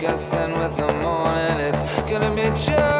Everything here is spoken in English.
discussing with the morning. It's gonna be just.